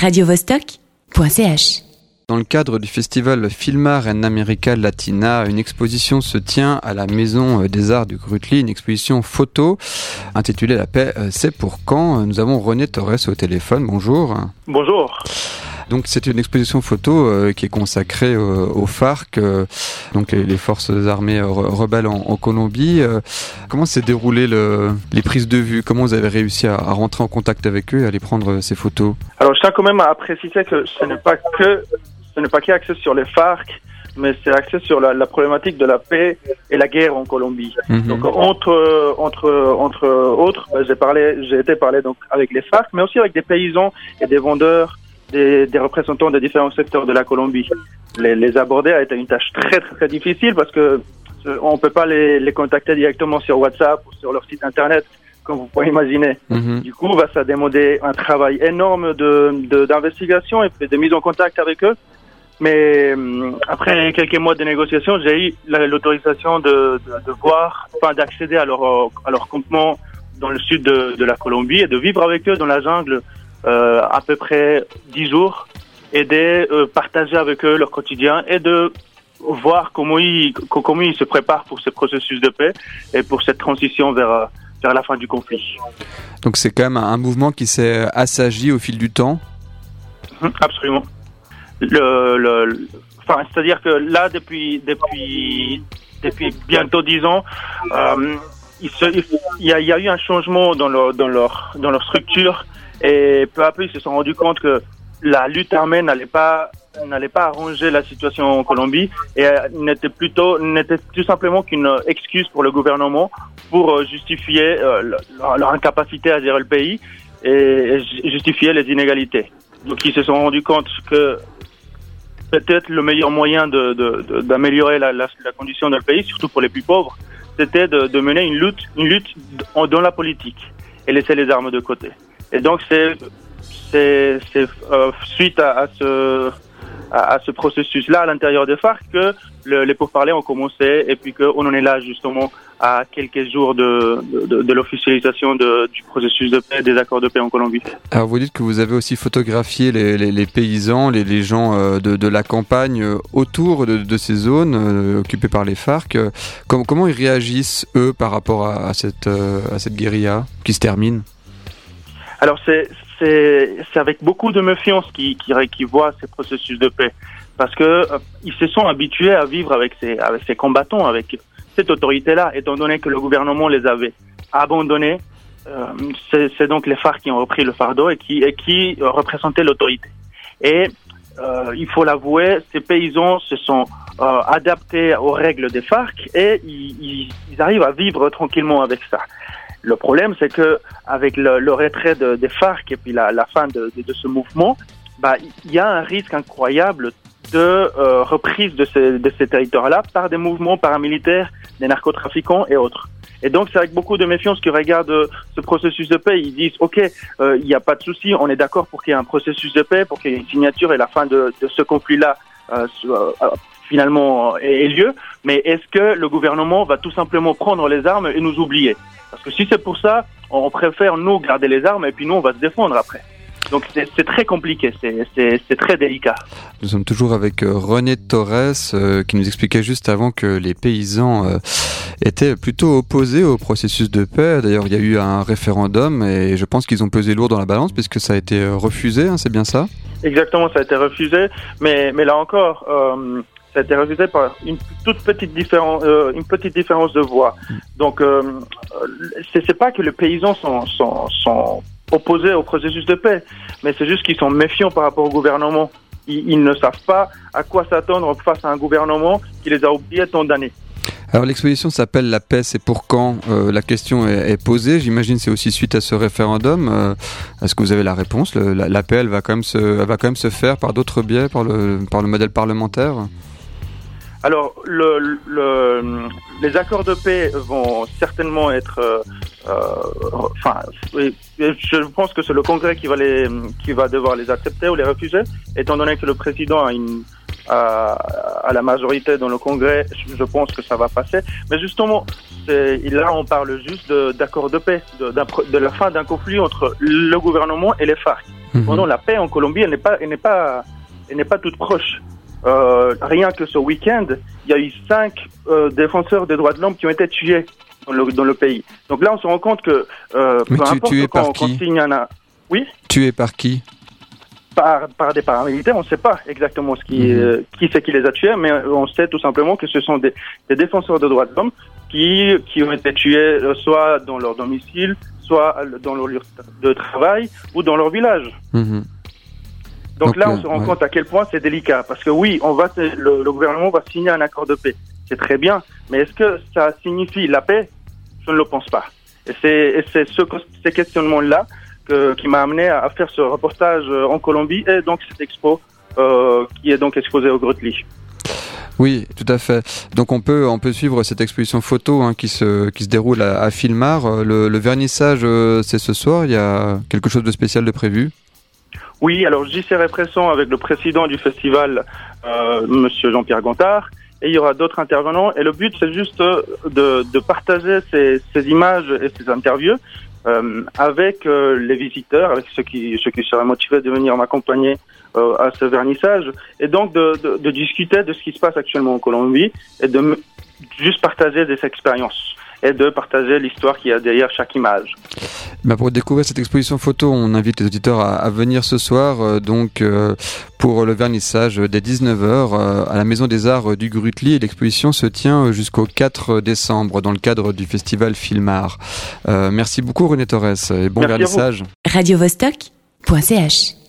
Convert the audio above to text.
radiovostok.ch. Dans le cadre du festival Filmar en America Latina, une exposition se tient à la Maison des Arts du Grutli, une exposition photo intitulée La paix, c'est pour quand Nous avons René Torres au téléphone. Bonjour. Bonjour. Donc c'est une exposition photo euh, qui est consacrée euh, aux FARC, euh, donc les, forces armées rebelles en, Colombie. comment s'est déroulé le, les prises de vue? Comment vous avez réussi à, rentrer en contact avec eux et à aller prendre ces photos? Alors je tiens quand même à préciser que ce n'est pas que ce n'est pas qui axé sur les FARC, mais c'est axé sur la, problématique de la paix et la guerre en Colombie. Mhm. Donc entre entre entre autres, ben, j'ai parlé, j'ai été parler donc avec les FARC, mais aussi avec des paysans et des vendeurs des, des, représentants de différents secteurs de la Colombie. Les, les, aborder a été une tâche très très, très difficile parce que euh, on peut pas les, les, contacter directement sur WhatsApp ou sur leur site internet comme vous pouvez imaginer. Mhm. Du coup, bah, ça a demandé un travail énorme de d'investigation et de mise en contact avec eux. Mais euh, après quelques mois de négociations, j'ai eu l'autorisation de, de, de, voir, enfin d'accéder à leur à leur campement dans le sud de, de la Colombie et de vivre avec eux dans la jungle euh, à peu près dix jours et de euh, partager avec eux leur quotidien et de voir comment ils, comment ils se préparent pour ce processus de paix et pour cette transition vers, vers la fin du conflit. Donc c'est quand même un mouvement qui s'est assagi au fil du temps hum, Absolument. Le, le, enfin, C'est-à-dire que là, depuis, depuis, depuis bientôt dix ans, euh, il, y a, eu un changement dans leur, structure et peu à peu, ils se sont rendus compte que la lutte armée n'allait pas n'allait pas arranger la situation en Colombie et n'était plutôt n'était tout simplement qu'une excuse pour le gouvernement pour euh, justifier euh, leur, incapacité à gérer le pays et justifier les inégalités. Donc ils se sont rendus compte que peut-être le meilleur moyen d'améliorer de, de, la, la, la, condition pays, surtout pour les plus pauvres, c'était de, de mener une lutte, une lutte dans la politique et laisser les armes de côté. Et donc c'est c'est euh, suite à, à ce à, ce processus-là à l'intérieur des FARC que le, les pourparlers ont commencé et puis qu'on en est là justement à quelques jours de, de, de l'officialisation du processus de paix, des accords de paix en Colombie. Alors vous dites que vous avez aussi photographié les, les, les paysans, les, les gens euh, de, de, la campagne euh, autour de, de ces zones occupées par les FARC. Comment, comment ils réagissent eux par rapport à, à cette, à cette guérilla qui se termine? Alors c'est c'est avec beaucoup de méfiance qu'ils qui, qui voient ces processus de paix. Parce que euh, ils se sont habitués à vivre avec ces combattants avec cette autorité là étant donné que le gouvernement les avait abandonnés. Euh, c'est donc les FARC qui ont repris le fardeau et qui et qui représentaient l'autorité. Et euh, il faut l'avouer ces paysans se sont euh, adaptés aux règles des FARC et ils arrivent à vivre tranquillement avec ça. Le problème, c'est que avec le, retrait de, des FARC et puis la, fin de, ce mouvement, bah, il y a un risque incroyable de euh, reprise de ces, territoires-là par des mouvements paramilitaires, des narcotrafiquants et autres. Et donc, c'est avec beaucoup de méfiance qu'ils regardent ce processus de paix. Ils disent, OK, euh, il n'y a pas de souci, on est d'accord pour qu'il y ait un processus de paix, pour qu'il y ait une signature et la fin de, ce conflit-là euh, euh finalement ait lieu. Mais est-ce que le gouvernement va tout simplement prendre les armes et nous oublier? Parce que si c'est pour ça, on préfère nous garder les armes et puis nous on va se défendre après. Donc c'est très compliqué, c'est très délicat. Nous sommes toujours avec euh, René Torres euh, qui nous expliquait juste avant que les paysans euh, étaient plutôt opposés au processus de paix. D'ailleurs, il y a eu un référendum et je pense qu'ils ont pesé lourd dans la balance puisque ça a été refusé, hein, c'est bien ça? Exactement, ça a été refusé, mais, mais là encore, ça a par une toute petite différence, euh, une petite différence de voix. Donc, euh, c'est pas que les paysans sont, opposés au processus de paix, mais c'est juste qu'ils sont méfiants par rapport au gouvernement. Ils, ne savent pas à quoi s'attendre face à un gouvernement qui les a oubliés tant d'années. Alors l'exposition s'appelle La paix, c'est pour quand euh, La question est, posée. J'imagine c'est aussi suite à ce référendum. Euh, Est-ce que vous avez la réponse? La, paix, elle va quand même se, faire par d'autres biais, par le modèle parlementaire? Alors, le, le, les accords de paix vont certainement être. Euh, euh enfin, je pense que c'est le Congrès qui va les, qui va devoir les accepter ou les refuser, étant donné que le président a une à, à la majorité dans le Congrès, je pense que ça va passer. Mais justement, là, on parle juste d'accords de, de, paix, de, de la fin d'un conflit entre le gouvernement et les FARC. Cependant, la paix en Colombie, elle n'est pas, elle n'est pas, elle n'est pas toute proche. Euh, rien que ce week-end, il y a eu cinq euh, défenseurs des droits de l'homme qui ont été tués dans le, dans le pays. Donc là, on se rend compte que euh, Mais peu tu- importe tués quand, par qui signe un, oui, Tué par qui par, par des paramilitaires, on ne sait pas exactement ce qui, Mhm. euh, qui c'est qui les a tués, mais on sait tout simplement que ce sont des, des défenseurs de droits de l'homme qui, qui ont été tués soit dans leur domicile, soit dans leur lieu de travail ou dans leur village. Mhm. Donc, Donc, là, euh, on se rend ouais. compte à quel point c'est délicat. Parce que oui, on va, le, le gouvernement va signer un accord de paix. C'est très bien. Mais est-ce que ça signifie la paix? Je ne le pense pas. Et c'est, ce, ces questionnements-là que- qui m'a amené à, faire ce reportage euh, en Colombie et donc cette expo euh, qui est donc exposée au Grotli. Oui, tout à fait. Donc on peut on peut suivre cette exposition photo hein, qui se qui se déroule à, à Filmar. Euh, Le, le vernissage euh, c'est ce soir. Il y a quelque chose de spécial de prévu? Oui, alors j'y serai présent avec le président du festival, euh, Monsieur Jean-Pierre Gontard, et il y aura d'autres intervenants. Et le but, c'est juste euh, de, de partager ces, ces images et ces interviews euh, avec euh, les visiteurs, avec ceux qui, ceux qui seraient motivés de venir m'accompagner euh, à ce vernissage, et donc de, de, de discuter de ce qui se passe actuellement en Colombie et de juste partager des expériences et de partager l'histoire qu'il y a derrière chaque image. Bah, pour découvrir cette exposition photo, on invite les auditeurs à, à venir ce soir, euh, donc euh, pour le vernissage dès 19h euh, à la Maison des Arts du Grutli. L'exposition se tient jusqu'au 4 décembre dans le cadre du festival Filmar. Euh, merci beaucoup René Torres et bon Merci vernissage. radiovostok.ch